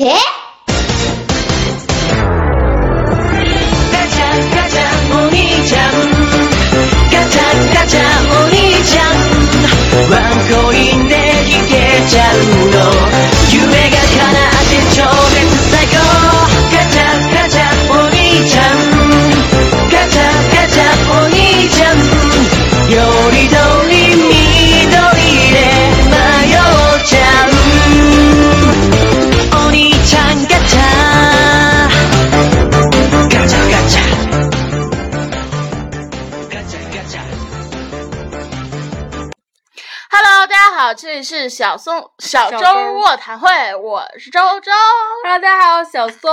Hit? 小松小周卧谈会，我是周周。Hello，大家好，小松。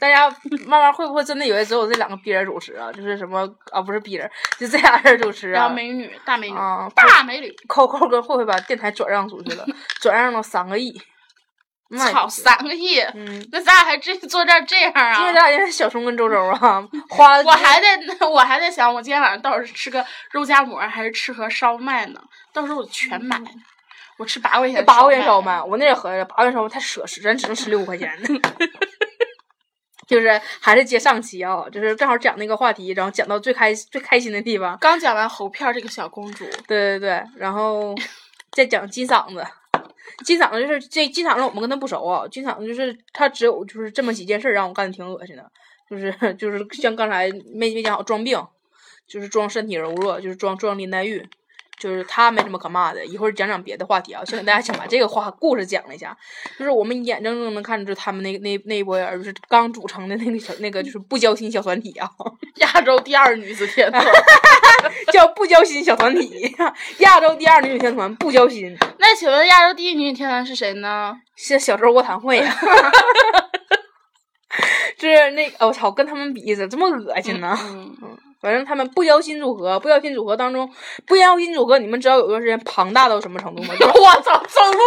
大家慢慢会不会真的以为只有这两个逼人主持啊？就是什么啊，不是逼人，就这俩人主持啊。美女，大美女，啊，大美女，扣扣跟慧慧把电台转让出去了，转让了三个亿。操，三个亿，嗯，那咱俩还至于坐这儿这样因为啊？咱俩因为小松跟周周啊，花了我还在，我还在想，我今天晚上到底是吃个肉夹馍还是吃盒烧麦呢？到时候我全买。我吃八块钱，八块钱烧麦，，我那也合着八块钱烧麦太奢侈，咱只能吃六块钱的。就是还是接上期啊，就是正好讲那个话题，然后讲到最开最开心的地方，刚讲完猴片儿这个小公主，对对对，然后再讲金嗓子。金嗓子就是这金嗓子，我们跟他不熟啊。金嗓子就是他只有就是这么几件事儿让我干的挺恶心的，就是 就是像刚才没没讲好装病，就是装身体柔弱，就是装装林黛玉，就是他没什么可骂的。一会儿讲讲别的话题啊，先给大家先把这个话故事讲了一下，就是我们眼睁睁能看着他们那那那一波人，就是刚组成的那个小那个就是不交心小团体啊。亚洲第二女子天团。叫不交心小团体，亚洲第二女子天团不交心，那请问亚洲第一女子天团是谁呢？是小周卧谈会呀、就是那个我操，跟他们比怎么这么恶心呢？嗯，反正他们不邀新组合，不邀新组合当中，不邀新组合，你们知道有段时间庞大到什么程度吗？就是 我操，走路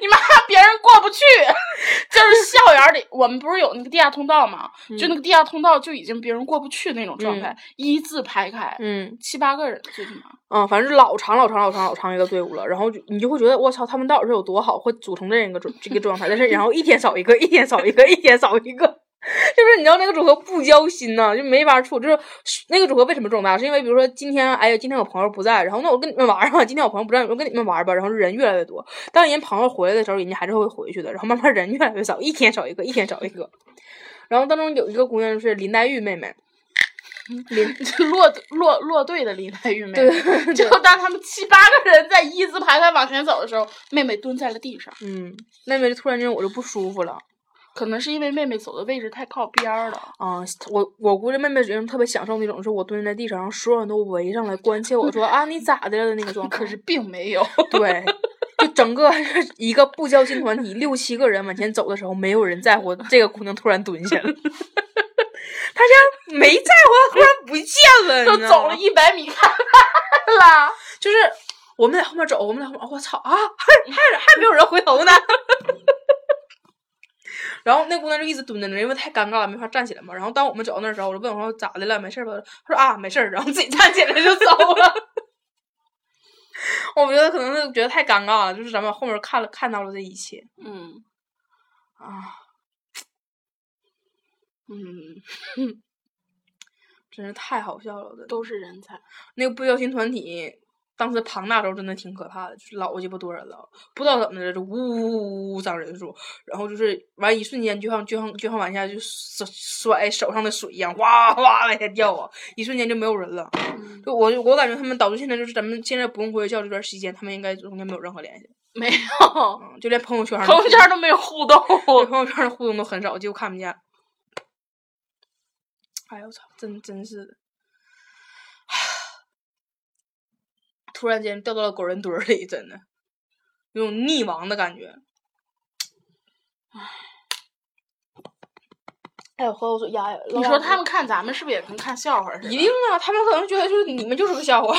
你妈别人过不去，就是校园里，我们不是有那个地下通道吗？就那个地下通道就已经别人过不去那种状态，一字排开，嗯七八个人最起码。嗯，反正是老长老长老长老长一个队伍了，然后就你就会觉得我操，他们到底是有多好，会组成这样一个状这个状态，但是然后一天少一个，一天少一个，一天少一个，就是你知道那个组合不交心呐、就没法处。就是那个组合为什么重大，是因为比如说今天哎呀，今天我朋友不在，然后那我跟你们玩儿吧，今天我朋友不在，我跟你们玩儿吧，然后人越来越多。当人朋友回来的时候，人家还是会回去的，然后慢慢人越来越少，一天少一个，一天少一个。然后当中有一个姑娘是林黛玉妹妹，林落落落队的林黛玉妹对妹，就当他们七八个人在一字排开往前走的时候，妹妹蹲在了地上，嗯，妹妹突然间我就不舒服了。可能是因为妹妹走的位置太靠边儿了。啊、我我估计妹妹人特别享受那种，是我蹲在地上，然后所有人都围上来关切我说啊你咋的了的那个状态。可是并没有，对，就整个 一个不交心团体六七个人往前走的时候，没有人在乎这个姑娘突然蹲下了，她像没在乎，她突然不见了，都走了一百米看完了。就是我们在后面走，我们在后面，我操啊，还还还没有人回头呢。然后那姑娘就一直蹲在那儿，因为太尴尬了，没法站起来嘛。然后当我们走到那儿的时候，我就问我说咋的了，没事儿吧？她说啊没事儿，然后自己站起来就走了。我觉得可能是觉得太尴尬了，就是咱们后面看了看到了这一切嗯啊，嗯，真是太好笑了，都是人才。那个不交心团体，当时庞大时候真的挺可怕的，就是老鸡巴多人了，不知道怎么的就呜呜呜呜涨人数，然后就是完一瞬间就像就像就像往下就甩甩手上的水一样，哗哗往下掉啊，一瞬间就没有人了。就我我感觉他们导致现在就是咱们现在不用回学校这段时间，他们应该中间没有任何联系，没有，嗯，就连朋友圈朋友圈都没有互动。对朋友圈的互动都很少，几乎看不见。哎呦我操，真真是的，突然间掉到了狗人堆儿里，真的有种溺亡的感觉。哎呦，喝口水！你说他们看咱们是不是也跟看笑话似的？一定啊，他们可能觉得就是你们就是个笑话。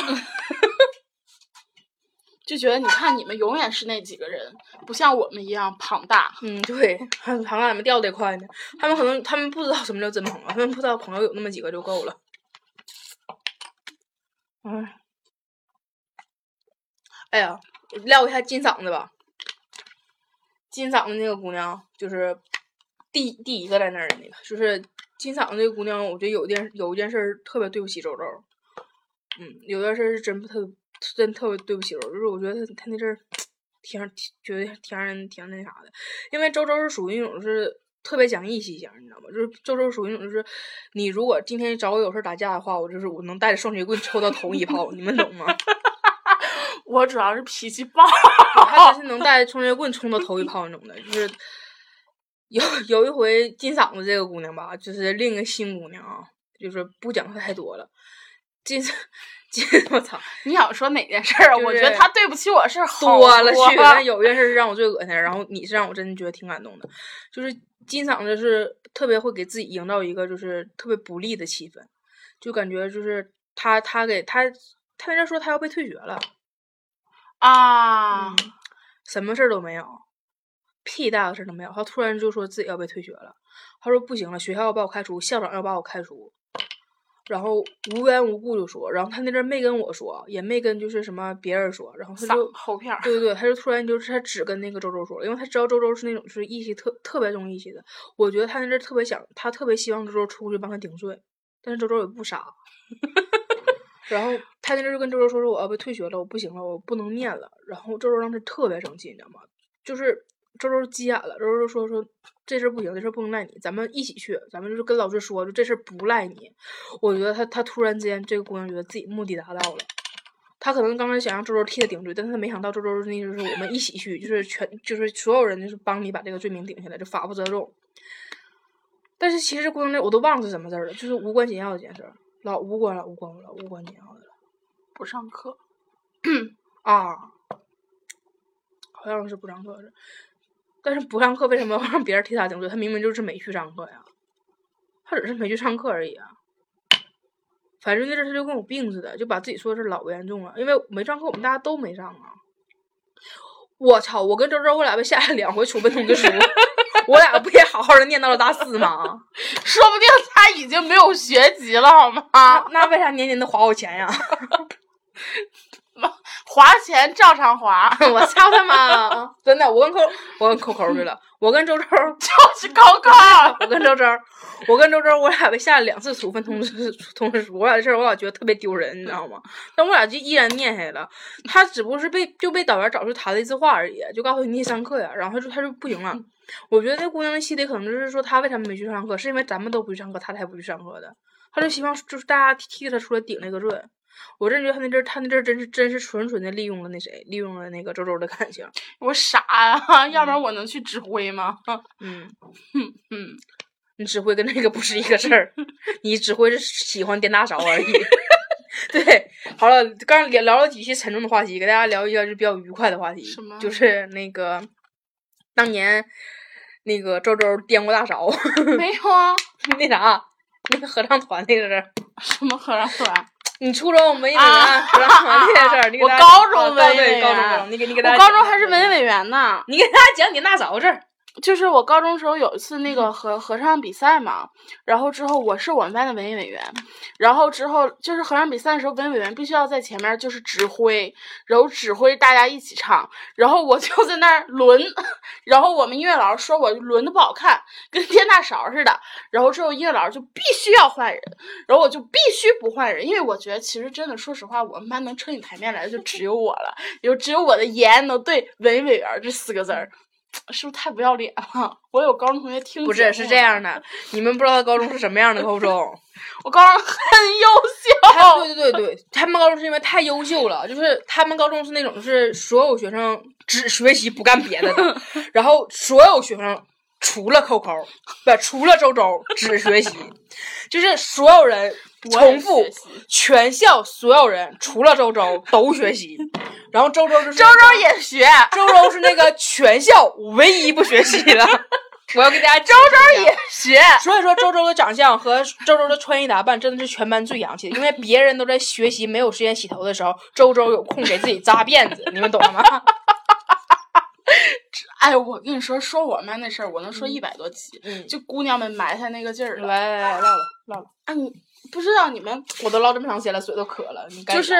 就觉得你看你们永远是那几个人，不像我们一样庞大。嗯，对，还还让你们掉的快呢。他们可能他们不知道什么叫真朋友，他们不知道朋友有那么几个就够了。哎，哎呀，撂一下金嗓子吧。金嗓子那个姑娘，就是第第一个在那儿的那个，就是金嗓子那个姑娘，我觉得有件有一件事儿特别对不起周周。嗯，有件事儿是真不特真特别对不起周周，就是我觉得他他那阵儿 挺挺觉得挺让人挺那啥的，因为周周是属于那种是特别讲义气型，你知道吗？就是周周属于那种就是你如果今天找我有事打架的话，我就是我能带着双截棍抽到头一炮，你们懂吗？我主要是脾气暴，他真是能带着双截棍冲到头一炮那种的，就是有有一回金嗓子这个姑娘吧，就是另一个新姑娘啊，就是不讲她太多了。金金，我操！你想说哪件事儿啊？就是我觉得他对不起我事儿好多了去，了但有一件事是让我最恶心的，然后你是让我真的觉得挺感动的，就是金嗓子是特别会给自己营造一个就是特别不利的气氛，就感觉就是他他给他他在这说他要被退学了，啊！嗯，什么事儿都没有，屁大的事儿都没有，他突然就说自己要被退学了，他说不行了，学校要把我开除，校长要把我开除。然后无缘无故就说，然后他那阵儿没跟我说，也没跟就是什么别人说，然后他就后片儿，对对对，他就突然就是他只跟那个周周说了，因为他知道周周是那种就是义气特特别重义气的。我觉得他那阵儿特别想，他特别希望周周出去帮他顶罪，但是周周也不傻。然后他那阵儿就跟周周说说我要被退学了，我不行了，我不能念了。然后周周当时特别生气，你知道吗？就是周周急眼了，周周说说这事儿不行，这事儿不能赖你，咱们一起去，咱们就是跟老师说，就这事儿不赖你。我觉得他他突然之间这个姑娘觉得自己目的达到了。他可能刚开始想让周周替他顶罪，但是他没想到周周那就是我们一起去，就是全就是所有人就是帮你把这个罪名顶下来，就法不责众。但是其实姑娘那我都忘了是什么事儿了，就是无关紧要的一件事儿，老无关了，无关了，无关紧要的了不上课。啊，好像是不上课是，但是不上课为什么要让别人替他顶罪？他明明就是没去上课呀，他只是没去上课而已啊。反正那阵他就跟有病似的，就把自己说的是老严重了，因为没上课，我们大家都没上啊。我操！我跟周周，我俩被下了两回处分通知书，我俩不也好好的念到了大四吗？说不定他已经没有学籍了，好吗？那那为啥年年都花我钱呀？花钱照常花，我操他妈！真的，我跟扣我跟扣扣去了，我跟周周 就是扣扣。我跟周周，我跟周周，我俩被下了两次处分通知通知书，我俩这事儿我俩觉得特别丢人，你知道吗？但我俩就依然念下来了。他只不过是被就被导员找出谈了一次话而已，就告诉你你上课呀，然后他就他就不行了。我觉得那姑娘的心里可能就是说，她为什么没去上课，是因为咱们都不去上课，她才不去上课的。她就希望就是大家替她出来顶那个罪。我真觉得他那阵儿，他那阵儿真是真是纯纯的利用了那谁，利用了那个周周的感情。我傻呀、要不然我能去指挥吗？嗯，嗯，你指挥跟那个不是一个事儿，你指挥是喜欢颠大勺而已。对，好了，刚聊聊了几期沉重的话题，给大家聊一下就比较愉快的话题什么，就是那个当年那个周周颠过大勺，没有啊，那啥，那个合唱团那个事儿。什么合唱团？你初中文艺委啊员合唱团这件事儿，你给我高中啊文艺委员你给你给大我家讲讲高中还是文艺委员呢。你给大家讲你那咋回事儿？就是我高中时候有一次嗯那个合合唱比赛嘛，然后之后我是我们班的文艺委员，然后之后就是合唱比赛的时候，文艺委员必须要在前面就是指挥，然后指挥大家一起唱，然后我就在那儿轮，然后我们音乐老师说我轮的不好看，跟颠大勺似的，然后之后音乐老师就必须要换人，然后我就必须不换人，因为我觉得其实真的说实话，我们班能撑起台面来的就只有我了，有只有我的颜能对文艺委员这四个字儿。是不是太不要脸了？我有高中同学听不是，是这样的，你们不知道他高中是什么样的高中。我高中很优秀，对对对对，他们高中是因为太优秀了，就是他们高中是那种就是所有学生只学习不干别的的，然后所有学生除了扣扣，不除了周周只学习，就是所有人重复，全校所有人除了周周都学习，然后周周就是周周也学，周周是那个全校唯一不学习的。我要给大家周周也学，所以说，周周的长相和周周的穿衣打扮真的是全班最洋气的，因为别人都在学习没有时间洗头的时候，周周有空给自己扎辫子，你们懂了吗？哎，我跟你说，说我们班那事儿，我能说一百多期。嗯，就姑娘们埋汰那个劲儿了。来来来，唠唠唠唠，啊，你不知道你们我都唠这么长时间了，嘴都渴了，你该就是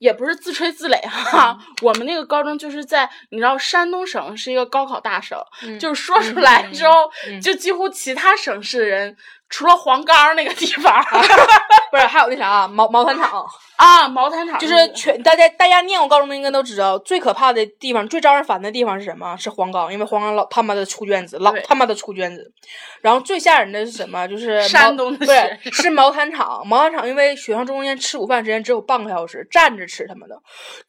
也不是自吹自擂哈，我们那个高中就是在你知道山东省是一个高考大省，就是说出来之后，就几乎其他省市的人。除了黄冈那个地方，不是还有那啥毛毛毯厂啊？毛毯 厂就是全大家大家念过高中的应该都知道，最可怕的地方、最招人烦的地方是什么？是黄冈，因为黄冈老他妈的出卷子，老他妈的出卷子。然后最吓人的是什么？就是山东的，对，是毛毯厂。毛毯厂因为学校中间吃午饭时间只有半个小时，站着吃他妈的。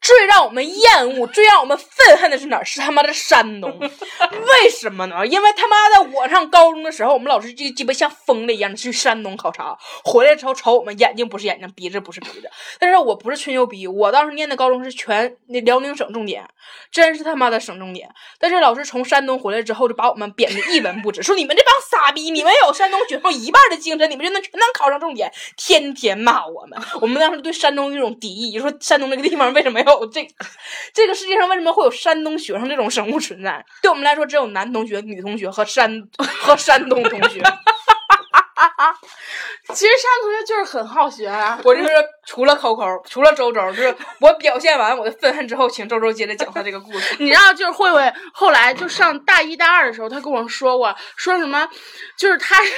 最让我们厌恶、最让我们愤恨的是哪儿？是他妈的山东。为什么呢？因为他妈的我上高中的时候，我们老师就鸡巴像疯了。一样去山东考察，回来之后瞅我们眼睛不是眼睛，鼻子不是鼻子。但是我不是吹牛逼，我当时念的高中是全那辽宁省重点，真是他妈的省重点。但是老师从山东回来之后，就把我们贬得一文不值，说你们这帮傻逼，你们有山东学生一半的精神，你们就能全能考上重点，天天骂我们。我们当时对山东有一种敌意，说山东那个地方为什么有这 这个世界上为什么会有山东学生这种生物存在？对我们来说，只有男同学、女同学和山 和山东同学。其实山同学就是很好学啊，我就是除了扣扣，除了周周，就是我表现完我的愤恨之后，请周周接着讲他这个故事。你知道，就是慧慧后来就上大一大二的时候，他跟我说过，说什么，就是他是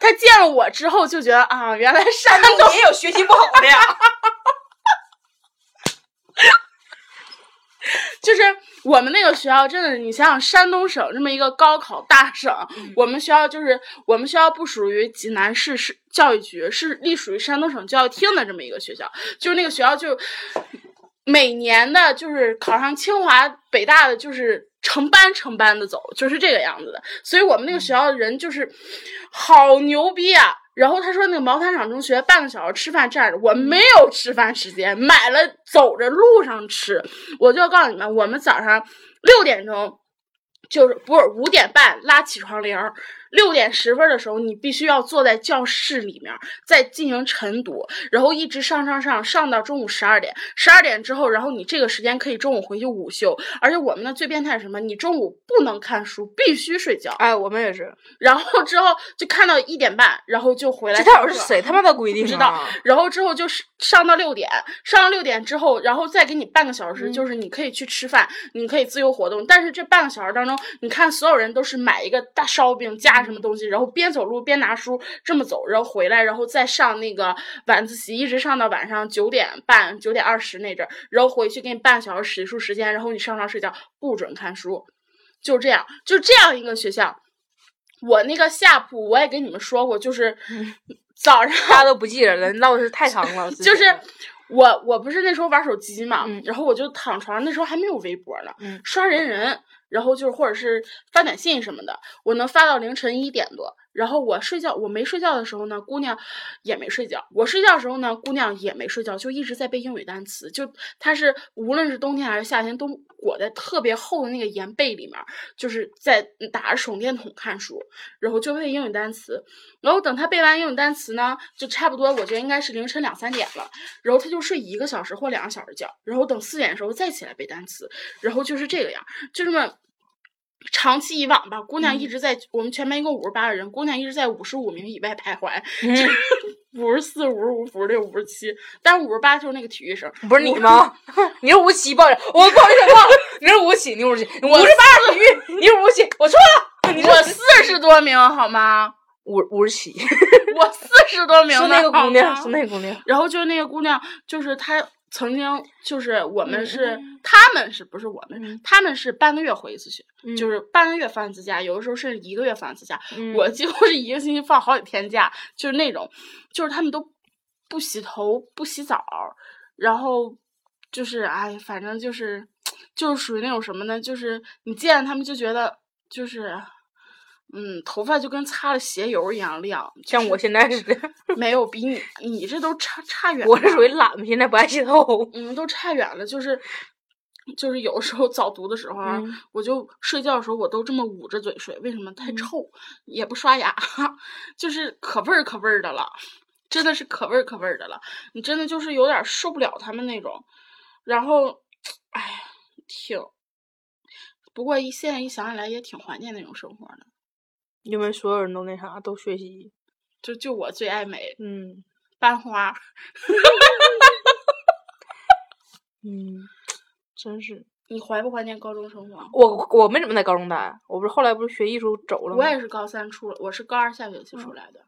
他见了我之后就觉得啊，原来山东也有学习不好的呀。就是我们那个学校，真的，你想想，山东省这么一个高考大省，我们学校就是我们学校不属于济南市市教育局，是隶属于山东省教育厅的这么一个学校。就是那个学校，就每年的，就是考上清华北大的，就是成班成班的走，就是这个样子的。所以我们那个学校的人就是好牛逼啊！然后他说那个毛坦厂中学半个小时吃饭站着，我没有吃饭时间，买了走着路上吃。我就告诉你们，我们早上六点钟就是不是五点半拉起床铃儿。六点十分的时候，你必须要坐在教室里面，再进行晨读，然后一直上上上上到中午十二点。十二点之后，然后你这个时间可以中午回去午休。而且我们的最变态是什么？你中午不能看书，必须睡觉。哎，我们也是。然后之后就看到一点半，然后就回来。这到底是谁他妈的规定？不知道。然后之后就是上到六点，上到六点之后，然后再给你半个小时，就是你可以去吃饭，你可以自由活动。但是这半个小时当中，你看所有人都是买一个大烧饼加。什么东西，然后边走路边拿书这么走，然后回来，然后再上那个晚自习，一直上到晚上九点半、九点二十那阵儿，然后回去给你半小时洗漱时间，然后你上床睡觉，不准看书，就这样，就这样一个学校。我那个下铺我也跟你们说过，就是早上大家都不记着了，闹的是太长了。就是我我不是那时候玩手机嘛，然后我就躺床上，那时候还没有微博呢，刷人人。然后就是，或者是发短信什么的，我能发到凌晨一点多。然后我睡觉，我没睡觉的时候呢，姑娘也没睡觉。我睡觉的时候呢，姑娘也没睡觉，就一直在背英语单词。就她是无论是冬天还是夏天，都裹在特别厚的那个棉被里面，就是在打着手电筒看书，然后就背英语单词。然后等她背完英语单词呢，就差不多，我觉得应该是凌晨两三点了。然后她就睡一个小时或两个小时觉，然后等四点的时候再起来背单词，然后就是这个样，就这么。长期以往吧，姑娘一直在我们全班一共五十八个人，姑娘一直在五十五名以外徘徊，五十四、五十五、五十六、五十七，但是五十八就是那个体育生，不是你吗？你是五十七，抱着我不好意思，忘了，你是五十七，你五十七，五十八体育，你是五十七，我错了，我四十多名好吗？五五十七，我四十多名，是那个姑娘，是那个姑娘，然后就是那个姑娘，就是她。曾经就是我们是，他们是不是我们？他们是半个月回一次学，就是半个月放一次假，有的时候是一个月放一次假。我几乎是一个星期放好几天假，就是那种，就是他们都不洗头不洗澡，然后就是哎，反正就是 就是属于那种什么呢？就是你见他们就觉得就是。嗯，头发就跟擦了鞋油一样亮，像我现在似的。没有比你，你这都差差远。我是属于懒现在不爱洗头。嗯，都差远了，就是，就是有的时候早读的时候啊，我就睡觉的时候我都这么捂着嘴睡，为什么？太臭，也不刷牙，就是可味儿可味儿的了，真的是可味儿可味儿的了。你真的就是有点受不了他们那种，然后，哎，挺，不过一现在一想起来也挺怀念那种生活的。因为所有人都那啥，都学习，就就我最爱美，嗯，班花，嗯，真是。你怀不怀念高中生活？我我没怎么在高中待，我不是后来不是学艺术走了吗？我也是高三出了，我是高二下学期出来的。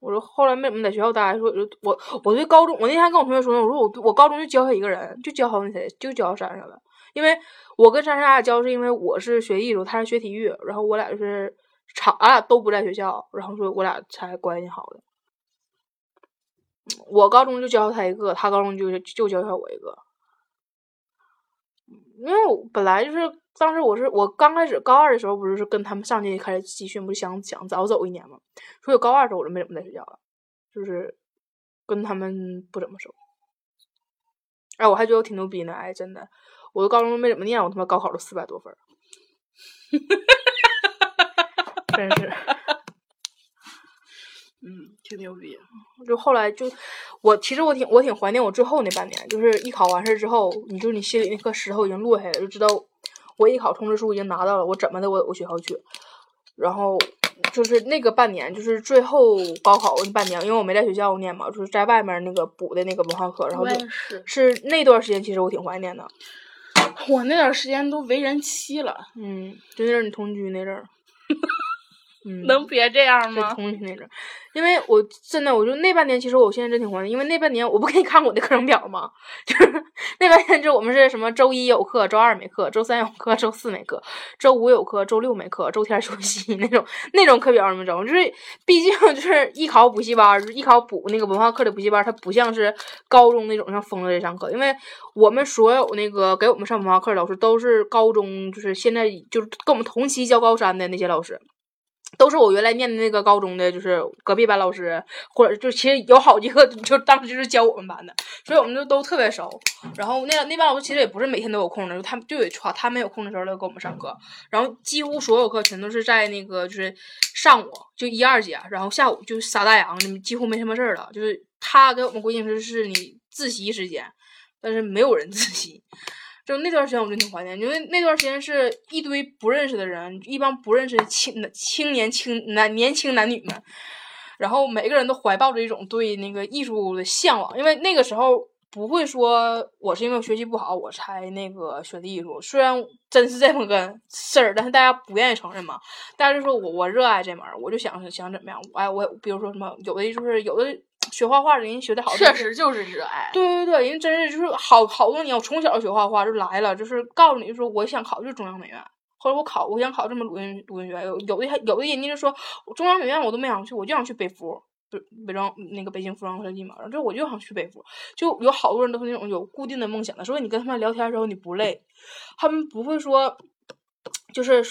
我说后来没怎么在学校待，说就我我对高中，我那天跟我同学说呢，我说我我高中就教他一个人，就教好那谁，就教珊珊了。因为我跟珊珊俩教是因为我是学艺术，他是学体育，然后我俩就是长，俺俩都不在学校，然后说我俩才关系好的。我高中就教他一个，他高中就就教下我一个。因为我本来就是当时我是我刚开始高二的时候，不是跟他们上届开始集训，不是想想早走一年嘛，所以高二的时候我就没怎么在学校了，就是跟他们不怎么熟。哎，我还觉得我挺牛逼呢，哎，真的，我的高中没怎么念，我他妈高考都四百多分，真是。嗯，挺牛逼。就后来就我其实我挺我挺怀念我最后那半年，就是艺考完事儿之后，你就你心里那颗石头已经落下来了，就知道我艺考通知书已经拿到了，我怎么的我我学校去。然后就是那个半年，就是最后高考那半年，因为我没在学校念嘛，就是在外面那个补的那个文化课，然后我就也是，是那段时间，其实我挺怀念的。我那段时间都为人妻了，嗯，就那阵儿你同居那阵儿。嗯，能别这样是吗？同居那种，因为我真的，我就那半年，其实我现在真挺怀念，因为那半年我不给你看我的课程表吗？就是那半年，就我们是什么周一有课，周二没课，周三有课，周四没课，周五有课，周六没课，周天休息 那种那种课表，你们知道吗？就是毕竟就是艺考补习班艺考补那个文化课的补习班儿，它不像是高中那种像疯了的上课，因为我们所有那个给我们上文化课的老师都是高中，就是现在就是跟我们同期教高三的那些老师。都是我原来念的那个高中的，就是隔壁班老师，或者就其实有好几个，就当时就是教我们班的，所以我们就都特别熟。然后那那班老师其实也不是每天都有空的，就他们就得他他们有空的时候来给我们上课。然后几乎所有课全都是在那个就是上午就一二节，然后下午就撒大洋，几乎没什么事儿了。就是他给我们规定是是你自习时间，但是没有人自习。就那段时间我就挺怀念，因为那段时间是一堆不认识的人，一帮不认识的青青年青男年轻男女们，然后每个人都怀抱着一种对那个艺术的向往，因为那个时候不会说我是因为我学习不好我才那个学的艺术，虽然真是这么个事儿，但是大家不愿意承认嘛。大家就说我我热爱这门儿，我就想想怎么样，哎我比如说什么有的就是有的。学画画的人学的好，确实就是热爱。对对对，人真是就是好好多年，我从小学画画就来了，就是告诉你，说我想考就是中央美院，后来我考，我想考这么鲁音鲁音学院，有有的还有的人家就说中央美院我都没想去，我就想去北服，北北装那个北京服装设计嘛，然后就我就想去北服，就有好多人都是那种有固定的梦想的，所以你跟他们聊天的时候你不累，他们不会说就是。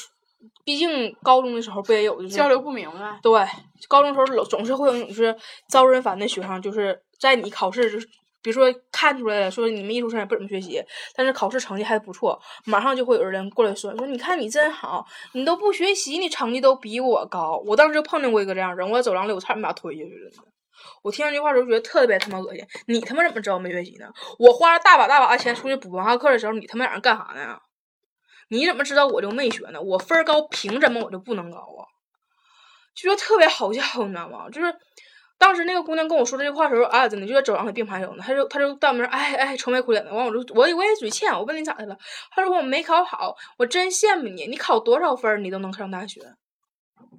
毕竟高中的时候不也有就是交流不明白，对，高中时候老总是会有那种就是招人烦的学生，就是在你考试就是比如说看出来了，说你们艺术生也不怎么学习，但是考试成绩还不错，马上就会有人过来说说你看你真好，你都不学习，你成绩都比我高。我当时就碰见过一个这样人，我在走廊里我差点把他推下去了。我听完这话时候觉得特别他妈恶心，你他妈怎么知道我没学习呢？我花了大把大把的钱出去补文化课的时候，你他妈在那干啥呢？你怎么知道我就没学呢？我分高，凭什么我就不能高啊？就说特别好笑，你知道吗？就是当时那个姑娘跟我说这句话的时候，啊，真的就在走廊里并排走呢。她就她就到门哎哎愁眉苦脸的。完我就我我也嘴欠，我问你咋的了？她说我没考好，我真羡慕你，你考多少分你都能上大学，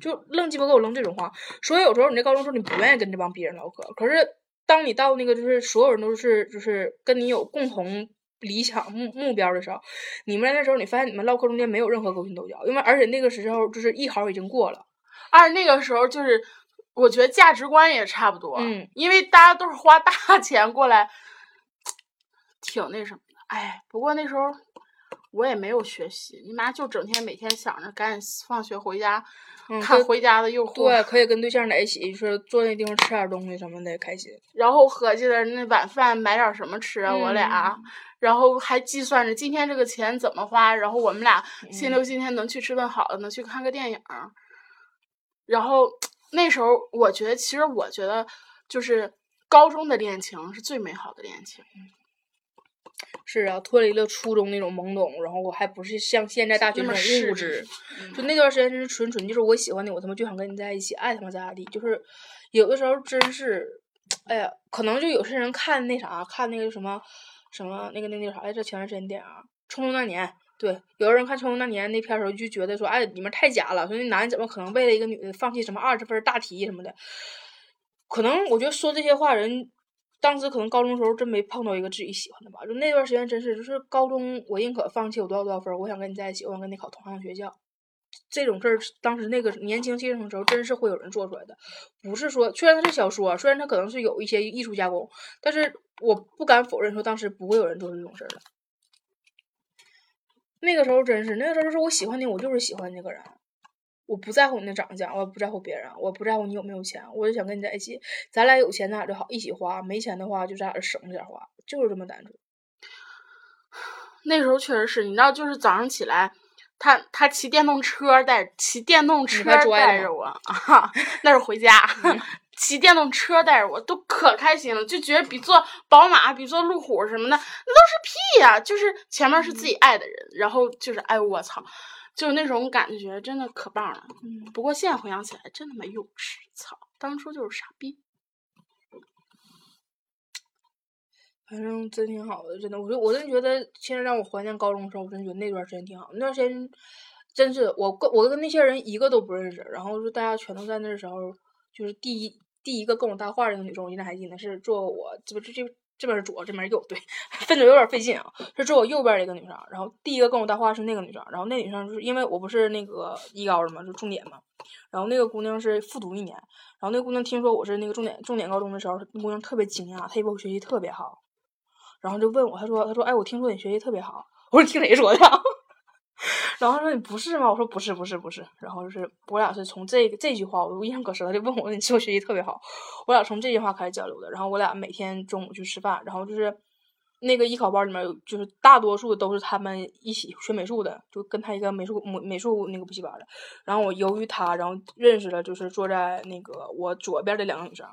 就愣鸡巴给我扔这种话。所以有时候你这高中时候你不愿意跟这帮逼人唠嗑，可是当你到那个就是所有人都是就是跟你有共同。理想目目标的时候，你们那时候你发现你们唠嗑中间没有任何勾心斗角，因为而且那个时候就是艺考已经过了，而那个时候就是我觉得价值观也差不多，嗯，因为大家都是花大钱过来，挺那什么的。哎，不过那时候我也没有学习，你妈就整天每天想着赶紧放学回家，嗯看回家的诱惑，对，可以跟对象在一起，就是坐那地方吃点东西什么的，开心。然后合计着那晚饭买点什么吃啊，我俩，嗯然后还计算着今天这个钱怎么花，然后我们俩嗯心留今天能去吃顿好的，能去看个电影。然后那时候我觉得，其实我觉得就是高中的恋情是最美好的恋情。是啊，脱离了初中那种懵懂，然后我还不是像现在大学那么种势利物质，嗯就那段时间真是纯纯就是我喜欢你，我他妈就想跟你在一起，爱他妈咋咋地。就是有的时候真是，哎呀，可能就有些人看那啥，看那个什么，什么那个那那个啥来着？前段时间电影《匆匆那年》。对，有的人看《匆匆那年》那片儿的时候就觉得说，哎，里面太假了，说那男的怎么可能为了一个女的放弃什么二十分大题什么的？可能我觉得说这些话人，当时可能高中时候真没碰到一个自己喜欢的吧。就那段时间真是，就是高中我宁可放弃我多少多少分，我想跟你在一起，我想跟你考同样的学校。这种事儿，当时那个年轻气盛的时候，真是会有人做出来的。不是说，虽然它是小说，虽然它可能是有一些艺术加工，但是我不敢否认说当时不会有人做这种事儿的。那个时候真是，那个时候是我喜欢你，我就是喜欢那个人，我不在乎你的长相，我也不在乎别人，我不在乎你有没有钱，我就想跟你在一起。咱俩有钱，咱俩就好一起花；没钱的话，就咱俩省着点花，就是这么单纯。那时候确实是，你知道，就是早上起来，他他骑电动车带骑电动车带着我啊，那是回家。骑电动车带着我都可开心了，就觉得比坐宝马、比坐路虎什么的，那都是屁呀、就是前面是自己爱的人，然后就是哎我操，就是那种感觉，真的可棒了。嗯不过现在回想起来，真他妈幼稚，操，当初就是傻逼。反正真挺好的，真的，我就我真觉得现在让我怀念高中的时候，我真觉得那段时间挺好。那段时间真是我跟我跟那些人一个都不认识，然后就大家全都在那时候，就是第一第一个跟我搭话儿那个女生，我现在还记得是坐我这不这这这边是左，这边是右，对，分的有点费劲啊。是坐我右边的一个女生，然后第一个跟我搭话是那个女生，然后那女生就是因为我不是那个一高的嘛，就重点嘛，然后那个姑娘是复读一年，然后那姑娘听说我是那个重点重点高中的时候，那姑娘特别惊讶，她以为我学习特别好。然后就问我，她说：“她说，哎，我听说你学习特别好。”我说：“听谁说的？”然后他说：“你不是吗？”我说：“不是，不是，不是。”然后就是我俩是从这个这句话，我印象可深了。就问我：“你是不是学习特别好？”我俩从这句话开始交流的。然后我俩每天中午去吃饭，然后就是那个艺考班里面有，就是大多数都是他们一起学美术的，就跟他一个美术美美术那个补习班的。然后我由于他，然后认识了，就是坐在那个我左边的两个女生。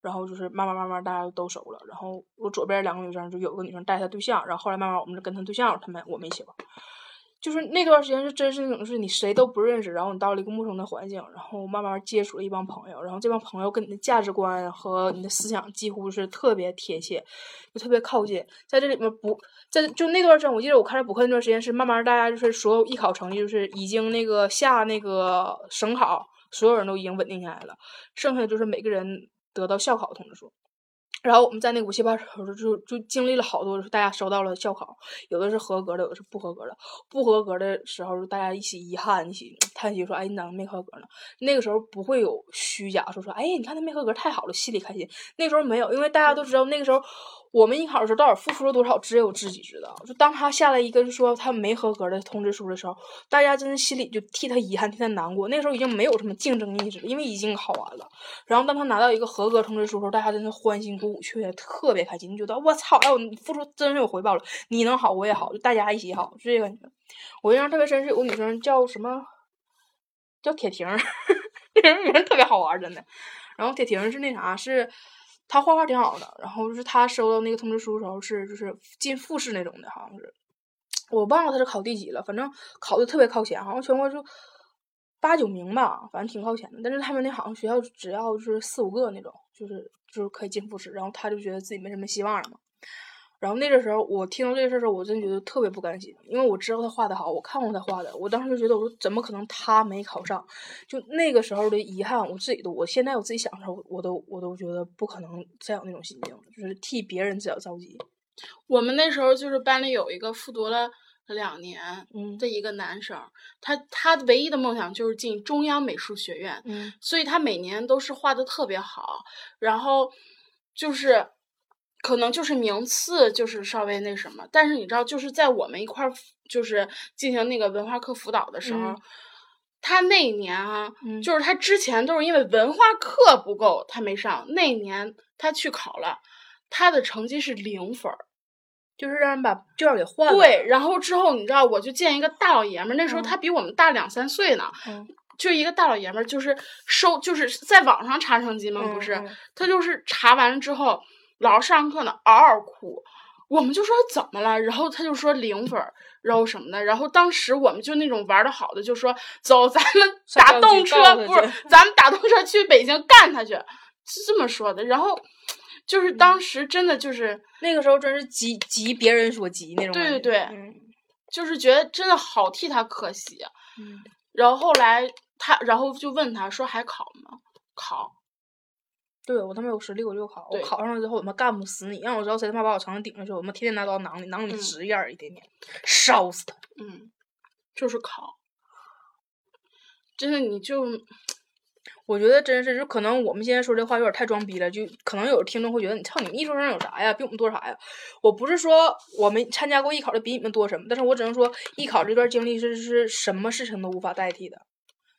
然后就是慢慢慢慢大家都熟了，然后我左边两个女生就有个女生带她对象，然后后来慢慢我们就跟她对象，他们我们一起玩，就是那段时间是真是那种是你谁都不认识，然后你到了一个陌生的环境，然后慢慢接触了一帮朋友，然后这帮朋友跟你的价值观和你的思想几乎是特别贴切，就特别靠近，在这里面不在就那段时间，我记得我开始补课那段时间是慢慢大家就是所有艺考成绩就是已经那个下那个省考，所有人都已经稳定下来了，剩下的就是每个人得到校考通知书。然后我们在那个补习班时候就就经历了好多，大家收到了校考，有的是合格的，有的是不合格的。不合格的时候，大家一起遗憾，一起叹息说：“哎，你咋没合格呢？”那个时候不会有虚假说说：“哎，你看他没合格，太好了，心里开心。”那时候没有，因为大家都知道，那个时候我们艺考的时候到底付出了多少，只有自己知道。就当他下来一个说他没合格的通知书的时候，大家真的心里就替他遗憾，替他难过。那时候已经没有什么竞争意识了，因为已经考完了。然后当他拿到一个合格通知书时候，大家真的欢欣鼓舞舞，却特别开心，就觉得我操，哎，我付出真是有回报了。你能好，我也好，就大家一起好，就这个感觉。我印象特别深是有个女生叫什么，叫铁婷儿，这人名特别好玩，真的。然后铁婷是那啥，是她画画挺好的，然后就是她收到那个通知书的时候是就是进复试那种的，好像是。我忘了她是考第几了，反正考的特别靠前，好像全国就八九名吧，反正挺靠前的。但是他们那好像学校只要就是四五个那种，就是就是可以进复试，然后他就觉得自己没什么希望了嘛。然后那个时候我听到这个事儿时候，我真觉得特别不甘心，因为我知道他画的好，我看过他画的，我当时就觉得我说怎么可能他没考上？就那个时候的遗憾，我自己都，我现在我自己想的时候，我都我都觉得不可能再有那种心境了，就是替别人只要着急。我们那时候就是班里有一个复读了两年嗯的一个男生，他他唯一的梦想就是进中央美术学院，嗯所以他每年都是画的特别好，然后就是可能就是名次就是稍微那什么，但是你知道，就是在我们一块儿就是进行那个文化课辅导的时候。嗯他那一年啊，嗯就是他之前都是因为文化课不够，他没上。那一年他去考了，他的成绩是零分儿。就是让人把卷儿给换了。对，然后之后你知道，我就见一个大老爷们儿，那时候嗯他比我们大两三岁呢，嗯。就一个大老爷们儿，就是收就是在网上查成绩嘛，不是，他就是查完了之后，老师上课呢嗷嗷哭，我们就说怎么了，然后他就说零分儿，然后什么的，然后当时我们就那种玩的好的就说走，咱们打动车不是，咱们打动车去北京干他去，是这么说的，然后。就是当时真的就是，那个时候真是急急别人所急那种。对对对嗯就是觉得真的好替他可惜然后后来他，然后就问他说还考吗？考。对我他妈有实力我就考，我考上了之后我他妈干不死你，让我知道谁他妈把我床上顶上去，我他妈天天拿刀囊里囊里嗯直眼儿一天天，烧死他。嗯，就是考。真的，你就我觉得真是，就可能我们现在说这话有点太装逼了，就可能有听众会觉得你操你们艺术生有啥呀，比我们多啥呀？我不是说我们参加过艺考的比你们多什么，但是我只能说艺考这段经历是是什么事情都无法代替的。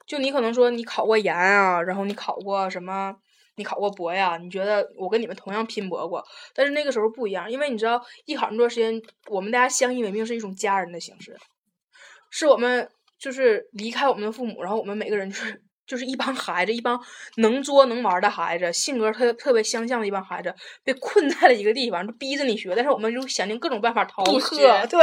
就你可能说你考过研啊，然后你考过什么，你考过博呀，你觉得我跟你们同样拼搏过，但是那个时候不一样，因为你知道艺考那段时间，我们大家相依为命是一种家人的形式，是我们就是离开我们的父母，然后我们每个人就是就是一帮孩子，一帮能作能玩的孩子，性格特特别相像的一帮孩子，被困在了一个地方，就逼着你学，但是我们就想尽各种办法逃课，对，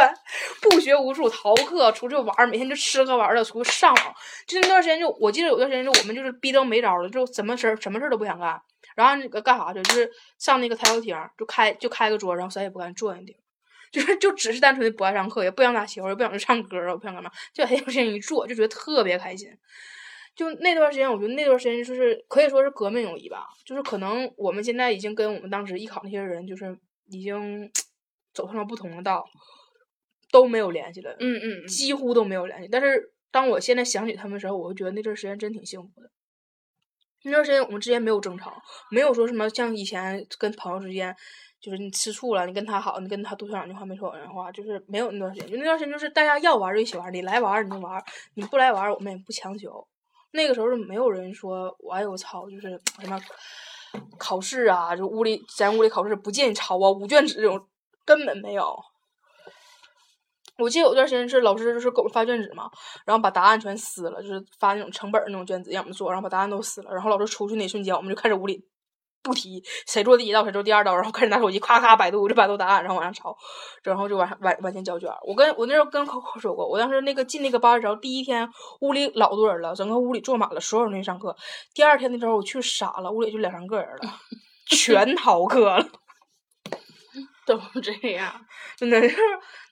不学无术，逃课，出去玩儿，每天就吃喝玩乐，出去上网。就那段时间就，我记得有段时间就我们就是逼到没招儿了，就什么事儿什么事儿都不想干，然后那个干啥去，就是上那个台球厅，就开就开个桌，然后谁也不干，坐那地方。就是就只是单纯的不爱上课，也不想打球，也不想去唱歌，也不想干嘛，就在台球厅一坐，就觉得特别开心。就那段时间，我觉得那段时间就是可以说是革命友谊吧。就是可能我们现在已经跟我们当时艺考那些人，就是已经 走上了不同的道，都没有联系了，嗯嗯嗯，几乎都没有联系。但是当我现在想起他们的时候，我会觉得那段时间真挺幸福的。那段时间我们之间没有争吵，没有说什么像以前跟朋友之间，就是你吃醋了，你跟他好，你跟他多说两句话，没说两句话，就是没有那段时间。就那段时间，就是大家要玩就一起玩，你来玩你就玩，你不来玩我们也不强求。那个时候是没有人说，我哎呦我操，就是什么考试啊，就屋里咱屋里考试不建议抄啊，五卷纸这种根本没有。我记得有段时间是老师就是给我发卷纸嘛，然后把答案全撕了，就是发那种成本那种卷子让我们做，然后把答案都撕了，然后老师出去那一瞬间，我们就开始屋里不提谁做第一道谁做第二道，然后开始拿手机咔咔百度这百度答案，然后往上抄，然后就往上往往前交卷。我跟我那时候跟 Coco 说过，我当时那个进那个班儿的时候，第一天屋里老多人了，整个屋里坐满了，所有人去上课。第二天的时候我去傻了，屋里就两三个人了，全逃课了。都这样。真的是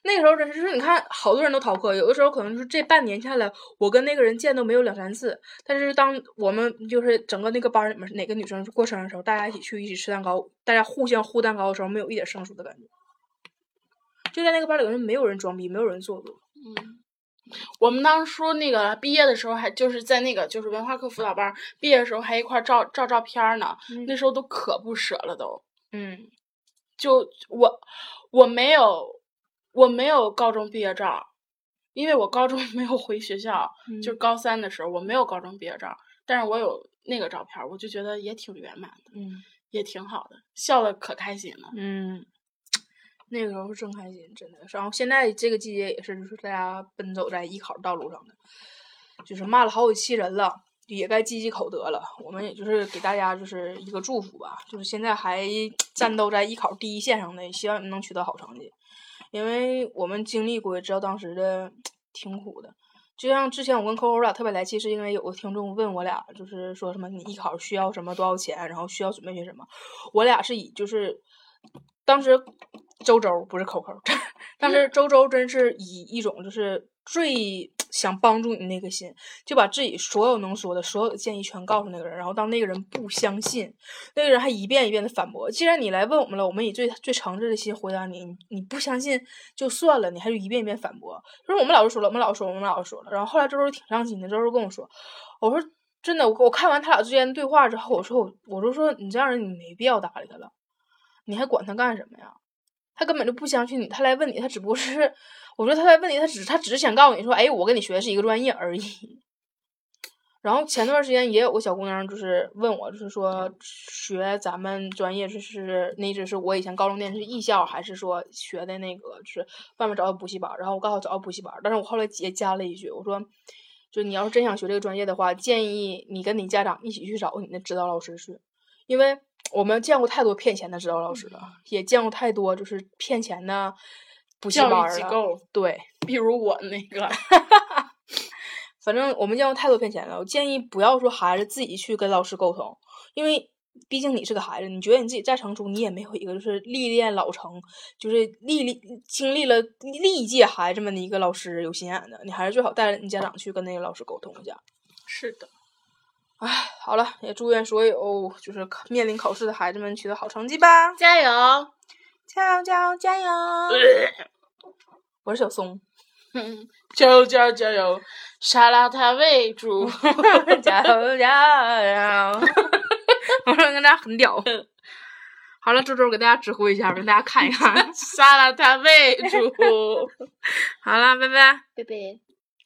那个时候，真是你看，好多人都逃课，有的时候可能就是这半年下来，我跟那个人见都没有两三次。但是当我们就是整个那个班里面哪个女生过生日的时候，大家一起去一起吃蛋糕，大家互相互蛋糕的时候，没有一点生疏的感觉。就在那个班里面，没有人装逼，没有人做作。嗯，我们当初那个毕业的时候，还就是在那个就是文化课辅导班毕业的时候，还一块照照照片儿呢。那时候都可不舍了都。嗯就我我没有我没有高中毕业照，因为我高中 没有回学校，就是高三的时候我没有高中毕业照，但是我有那个照片，我就觉得也挺圆满的，嗯也挺好的，笑的可开心了。嗯，那个时候是真开心，真的。然后现在这个季节也是，就是大家奔走在艺考道路上的，就是骂了好几期人了，也该积积口德了。我们也就是给大家就是一个祝福吧，就是现在还 战斗在艺考第一线上的，希望你们能取得好成绩，因为我们经历过，知道当时的 挺苦的。就像之前我跟 Coco 俩特别来气，是因为有个听众问我俩，就是说什么你艺考需要什么多少钱，然后需要准备些什么。我俩是以就是当时周周不是 Coco，当时周周真是以一种就是最想帮助你那个心，就把自己所有能说的所有的建议全告诉那个人，然后当那个人不相信，那个人还一遍一遍的反驳。既然你来问我们了，我们以最最诚挚的心回答你，你不相信就算了，你还是一遍一遍反驳。就是我们老师说了，我们老师说，我们老师说了。然后后来周周挺伤心的，周周跟我说，我说真的，我我看完他俩之间的对话之后，我说我我就说你这样人你没必要搭理他了，你还管他干什么呀？他根本就不相信你，他来问你，他只不过是，我说他来问你，他只他只是想告诉你说，哎，我跟你学的是一个专业而已。然后前段时间也有个小姑娘，就是问我，就是说学咱们专业，就是那只是我以前高中念的是艺校，还是说学的那个就是外面找的补习班？然后我告诉她找个补习班，但是我后来也加了一句，我说，就你要是真想学这个专业的话，建议你跟你家长一起去找你的指导老师去，因为我们见过太多骗钱的指导老师了，也见过太多就是骗钱的补习班机构对，比如我那个，反正我们见过太多骗钱了。我建议不要说孩子自己去跟老师沟通，因为毕竟你是个孩子，你觉得你自己再成熟，你也没有一个就是历练老成，就是历历经历了历届孩子们的一个老师有心眼的，你还是最好带着你家长去跟那个老师沟通一下。是的，唉，好了，也祝愿所有就是面临考试的孩子们取得好成绩吧！加油！加油加油加油！我是小松，嗯，加油加油加油！沙拉塔为主，加油加油！我说跟大家很屌。好了，周周给大家指挥一下，让大家看一看。沙拉塔为主。好了，拜拜。拜拜。